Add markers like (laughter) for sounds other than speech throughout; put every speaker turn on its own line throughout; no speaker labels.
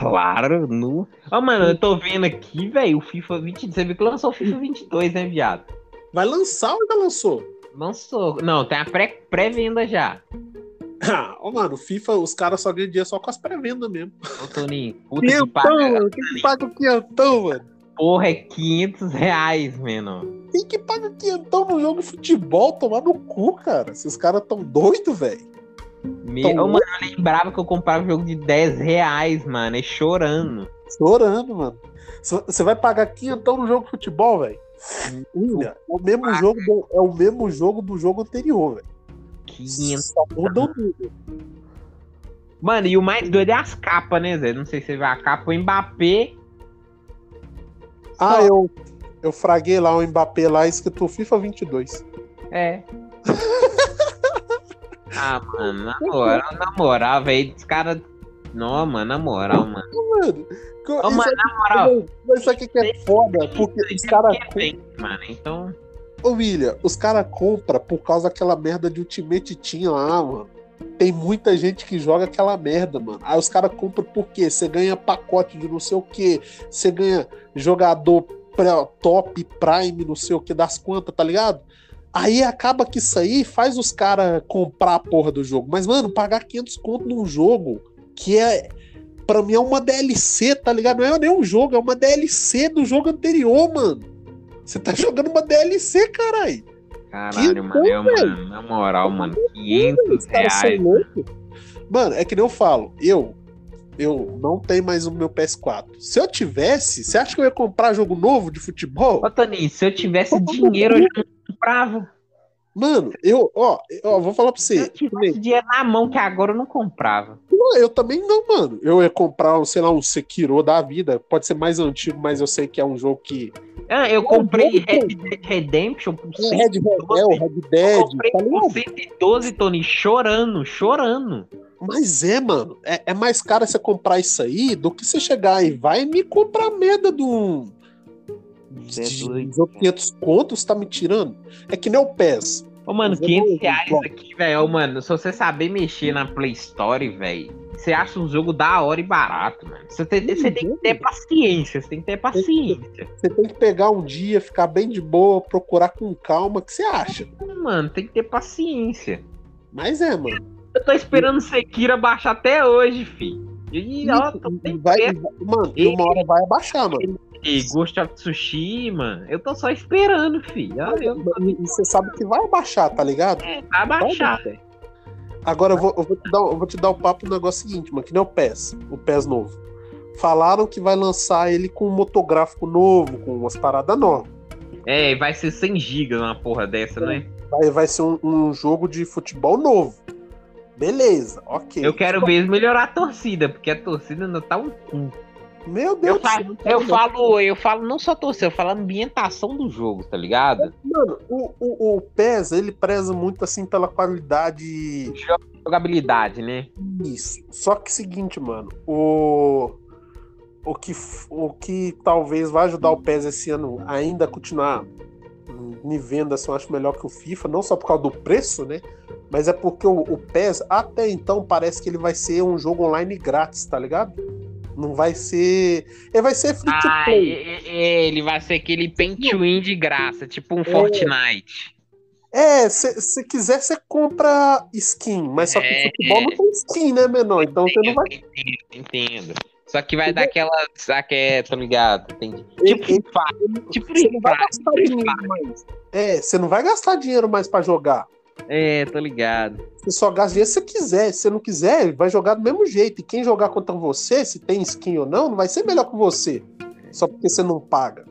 Claro, no. Ó, mano, eu tô vendo aqui, velho, o FIFA 22. Você viu que lançou o FIFA 22, né, viado?
Vai lançar ou já lançou?
Lançou. Não, tem a pré- pré-venda já. (laughs)
Ah, ó, mano, FIFA, os caras só ganham dinheiro só com as pré-vendas mesmo.
Ô, Toninho, puta que pariu.
mano. Quem que paga o quinhentão, mano?
Porra, é 500 reais, mano.
Quem que paga quinhentão no jogo de futebol? Tomar no cu, cara. Esses caras tão doidos, velho.
Me... Mano, eu lembrava que eu comprava jogo de 10 reais, mano, e chorando.
Chorando, mano. Você vai pagar quinhentão no jogo de futebol, velho? Olha, é o mesmo jogo do, é o mesmo jogo do jogo anterior, velho.
500.
Só muda o número.
Mano, e o mais doido é as capas, né, Zé? Não sei se você vê a capa, o Mbappé.
Ah, eu, eu fraguei lá o Mbappé lá escrito FIFA 22.
É. ah, mano, na moral, na moral, velho, os caras. Não, mano, na moral, mano.
Mano, isso
mano, na moral.
aqui- mas sabe o que é foda? Porque os caras.
vem, mano, então.
Ô, William, os caras compram por causa daquela merda de Ultimate Team lá, mano. Tem muita gente que joga aquela merda, mano. Aí os caras compram por quê? Você ganha pacote de não sei o quê. Você ganha jogador top, prime, não sei o que, das quantas, tá ligado? Aí acaba que isso aí faz os caras comprar a porra do jogo. Mas, mano, pagar 500 conto num jogo que é. Pra mim é uma DLC, tá ligado? Não é nem um jogo, é uma DLC do jogo anterior, mano. Você tá jogando uma DLC, caralho.
Caralho,
Que
mano, eu, mano, na moral, mano, 500
Os caras são
reais.
loucos. Mano, é que nem eu falo, eu eu não tenho mais o meu PS4. Se eu tivesse, você acha que eu ia comprar jogo novo de futebol?
Ô, Toninho, se eu tivesse dinheiro, eu já não comprava.
Mano, eu, ó, ó, vou falar pra
Se eu
você.
tivesse dinheiro na mão, que agora eu não comprava.
Não, Eu também não, mano. Eu ia comprar, sei lá, um Sekiro da vida. Pode ser mais antigo, mas eu sei que é um jogo que.
Ah, eu comprei
louco.
Red Dead Redemption por
É o Red,
112.
é, o Red
Eu
Dead,
comprei
tá
por
ligado?
112, Tony, chorando, chorando.
Mas é, mano. É, é mais caro você comprar isso aí do que você chegar e vai me comprar merda
é
De jogo 500 contos, tá me tirando? É que nem o PES.
Ô, mano,
Mas eu
500
não-
reais
bom.
aqui, velho. Ô, mano, se você saber mexer na Play Store, velho, você acha um jogo da hora e barato, mano. Você tem, você tem que ter paciência, você tem que ter paciência.
Você tem que pegar um dia, ficar bem de boa, procurar com calma. O que você acha?
Mano, tem que ter paciência.
Mas é, mano.
Eu tô esperando Sekira baixar até hoje, fi. E,
E
tem
vai, mano, e uma hora vai abaixar, mano.
E Ghost of Tsushima, eu tô só esperando, fi. Ó, eu,
E você sabe que vai abaixar, tá ligado?
é, vai baixar, velho.
Agora eu vou, eu vou te dar, eu vou te dar o papo no negócio seguinte, mano, que nem o PES, o PES novo. Falaram que vai lançar ele com um motográfico novo, com umas paradas novas.
É, vai ser 100 GB uma porra dessa, né?
Vai, vai ser um, um jogo de futebol novo. Beleza, ok.
Eu quero ver eles melhorar a torcida, porque a torcida ainda tá um cu.
Meu Deus
Eu,
do
fa-
céu.
eu falo, eu falo não só torcida, eu falo a ambientação do jogo, tá ligado?
Mano, o, o, o PES, ele preza muito assim pela qualidade.
Jogabilidade, né?
Isso. Só que seguinte, mano, o. O que, o que talvez vai ajudar o PES esse ano ainda a continuar em vendas, eu acho melhor que o FIFA, não só por causa do preço, né? Mas é porque o, o PES, até então, parece que ele vai ser um jogo online grátis, tá ligado? Não vai ser. Ele vai ser free to
Ah,
play.
é- é- ele vai ser aquele paint to win de graça, tipo um Fortnite.
É, se, se quiser, você compra skin, mas só que
É,
futebol não tem skin, né, menor? Então você não vai.
Entendo, entendo. Só que vai dar aquela. Sabe, é, tô ligado? Entendi.
Ele-
Tipo Fire. Tipo
Você não vai gastar dinheiro mais. É, você não vai gastar dinheiro mais pra jogar.
É, tô ligado.
Você só gasta dinheiro se você quiser. Se você não quiser, vai jogar do mesmo jeito. E quem jogar contra você, se tem skin ou não, não vai ser melhor que você. Só porque você não paga.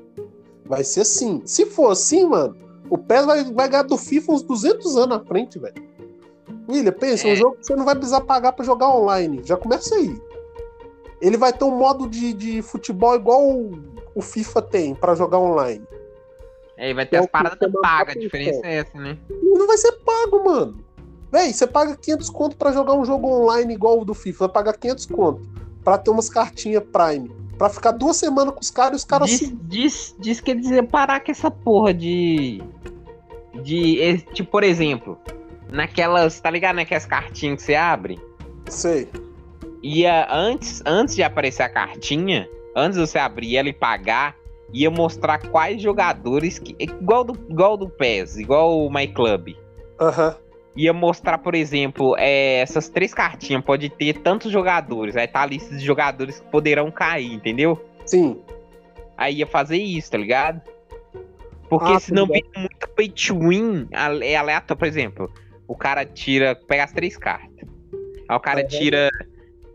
Vai ser assim. Se for assim, mano, o PES vai, vai ganhar do FIFA uns 200 anos na frente, velho. William, pensa,
É.
um jogo que você não vai precisar pagar pra jogar online. Já começa aí. Ele vai ter um modo de, de futebol igual o, o FIFA tem pra jogar online.
É, vai ter
É o
as paradas pagas. A diferença é essa, né?
E não vai ser pago, mano. Véi, você paga 500 conto pra jogar um jogo online igual o do FIFA. Vai pagar 500 conto pra ter umas cartinhas Prime. Pra ficar duas semanas com os caras e os caras
Diz, diz, diz que dizer parar com essa porra de. De. Tipo, por exemplo, naquelas. Tá ligado? Naquelas cartinhas que você abre?
Sei.
Ia antes, antes de aparecer a cartinha, antes de você abrir ela e pagar, ia mostrar quais jogadores que igual do igual do PES, igual o My Club.
Aham.
Ia mostrar, por exemplo, é, essas três cartinhas pode ter tantos jogadores, aí tá a lista de jogadores que poderão cair, entendeu?
Sim.
Aí ia fazer isso, tá ligado? Porque
Ah,
senão
tá
vira muito pay to win, é aleatório, por exemplo. O cara tira, pega as três cartas. Aí o cara
Aham.
tira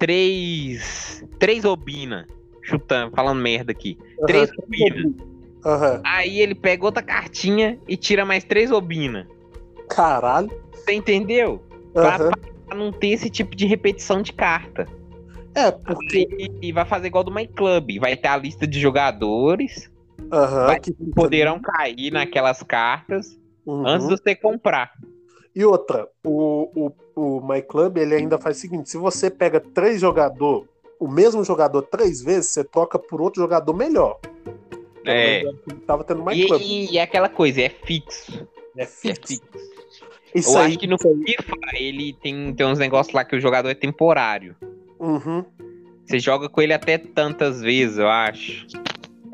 três. Três obina. Chutando, falando merda aqui.
Aham.
Três obina.
Aham.
Aí ele pega outra cartinha e tira mais três obina.
Caralho.
Você entendeu? Pra,
Aham.
pra não ter esse tipo de repetição de carta.
É, porque.
E, e vai fazer igual do My Club. Vai ter a lista de jogadores.
Aham.
Vai-
que-
Poderão cair naquelas cartas
Uhum.
antes de você comprar.
E outra, o, o, o My Club ele ainda faz o seguinte: se você pega três jogadores, o mesmo jogador três vezes, você troca por outro jogador melhor.
É.
Tava tendo My
E,
Club.
e- e é aquela coisa, é fixo.
É
É
fixo.
fixo.
Isso
Eu
aí,
acho que no
isso aí.
FIFA ele tem, tem uns negócios lá que o jogador é temporário.
Uhum.
Você joga com ele até tantas vezes, eu acho.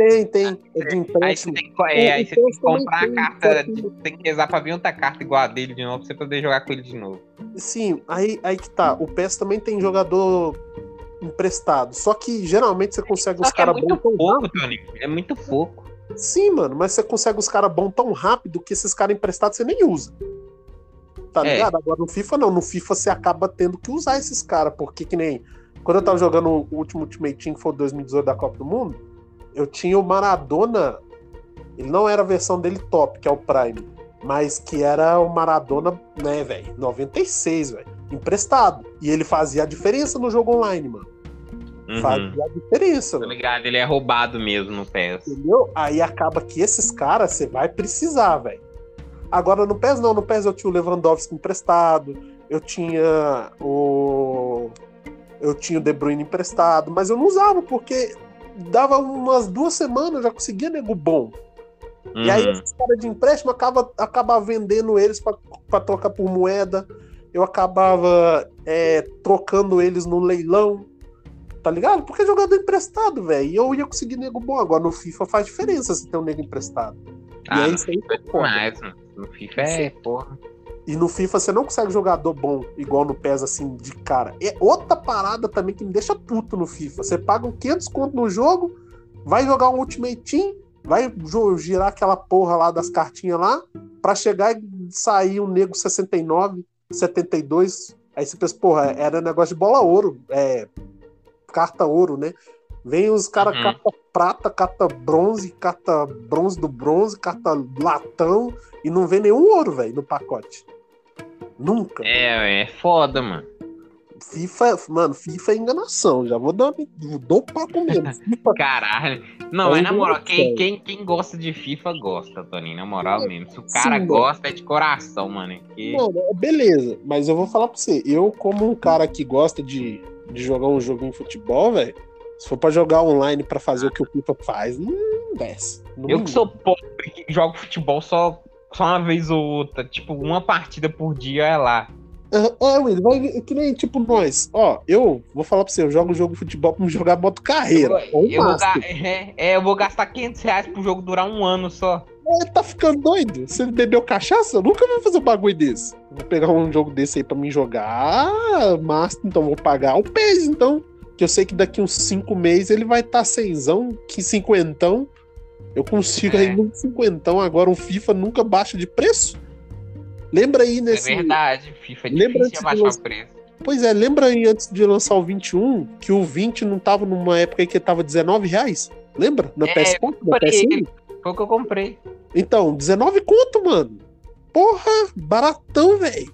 Tem, tem. É de
Aí você
empréstimo.
tem que, é, aí você tem que comprar a carta, tem que rezar pra vir outra carta igual a dele de novo pra você poder jogar com ele de novo.
Sim, aí, aí que tá. O PES também tem jogador emprestado. Só que geralmente você consegue os
que é
caras
muito
bons
pouco, Tony. É muito pouco.
Sim, mano, mas você consegue os caras bons tão rápido que esses caras emprestados você nem usa. Tá
É.
ligado? Agora no FIFA não. No FIFA você acaba tendo que usar esses caras, porque que nem. Quando eu tava jogando o último Ultimate Team, que foi o 2018 da Copa do Mundo, eu tinha o Maradona. Ele não era a versão dele top, que é o Prime. Mas que era o Maradona, né, velho? 96, velho. Emprestado. E ele fazia a diferença no jogo online, mano.
Uhum.
Fazia a diferença,
Tô
mano.
ligado, ele é roubado mesmo no PES.
Entendeu? Aí acaba que esses caras você vai precisar, velho. Agora no PES não, no PES eu tinha o Lewandowski emprestado, eu tinha o. Eu tinha o De Bruyne emprestado, mas eu não usava, porque dava umas duas semanas, já conseguia nego bom. E aí
Uhum.
esses caras de empréstimo acaba, acaba vendendo eles pra pra trocar por moeda. Eu acabava é, trocando eles no leilão. Tá ligado? Porque é jogador emprestado, velho. E eu ia conseguir nego bom. Agora no FIFA faz diferença se ter um nego emprestado.
Ah,
e é
no
isso aí
é demais, mano. No FIFA é, porra.
E no FIFA você não consegue jogador bom igual no PES, assim, de cara. É outra parada também que me deixa puto no FIFA. Você paga um 500 conto no jogo, vai jogar um Ultimate Team, vai girar aquela porra lá das cartinhas lá, pra chegar e sair um nego 69, 72. Aí você pensa, porra, era negócio de bola ouro, é, carta ouro, né? Vem os caras
Uhum.
carta prata, carta bronze, carta bronze do bronze, carta latão, e não vem nenhum ouro, velho, no pacote. Nunca.
É, é foda, mano.
FIFA, mano, FIFA é enganação. Já vou dar, o papo mesmo. (laughs) FIFA,
Caralho. Não,
É
mas na moral, quem, quem, quem gosta de FIFA gosta, Toninho. Na moral mesmo. Se o cara
Sim, mano.
gosta, é de coração, mano. é Que...
mano, é beleza. Mas eu vou falar pra você. Eu, como um cara que gosta de, de jogar um jogo em futebol, velho, se for pra jogar online pra fazer o que o FIFA faz, não desce. Não
Eu
me-
que sou pobre que jogo futebol só, só uma vez ou outra. Tipo, uma partida por dia é lá.
É, É, Will, vai que nem tipo nós. Ó, eu vou falar pra você, eu jogo jogo de futebol pra me jogar moto carreira.
Eu, eu vou, é, é, eu vou gastar 500 reais pro jogo durar um ano só.
É, tá ficando doido? Você bebeu cachaça? Eu nunca vou fazer um bagulho desse. Vou pegar um jogo desse aí pra mim jogar. Master, então vou pagar o PES, então. Que eu sei que daqui uns 5 meses ele vai estar tá seisão, que cinquentão. Eu consigo
É.
ainda um cinquentão. Agora um FIFA nunca baixa de preço. Lembra aí nesse.
É verdade, FIFA é
Lembra
difícil
lançar-
o preço.
Pois é, lembra aí antes de lançar o 21 que o 20 não tava numa época que tava 19 reais? Lembra? Na
É,
PS4, na
comprei
PS1?
ele. Foi o que eu comprei.
Então, 19 conto, mano. Porra, baratão, velho.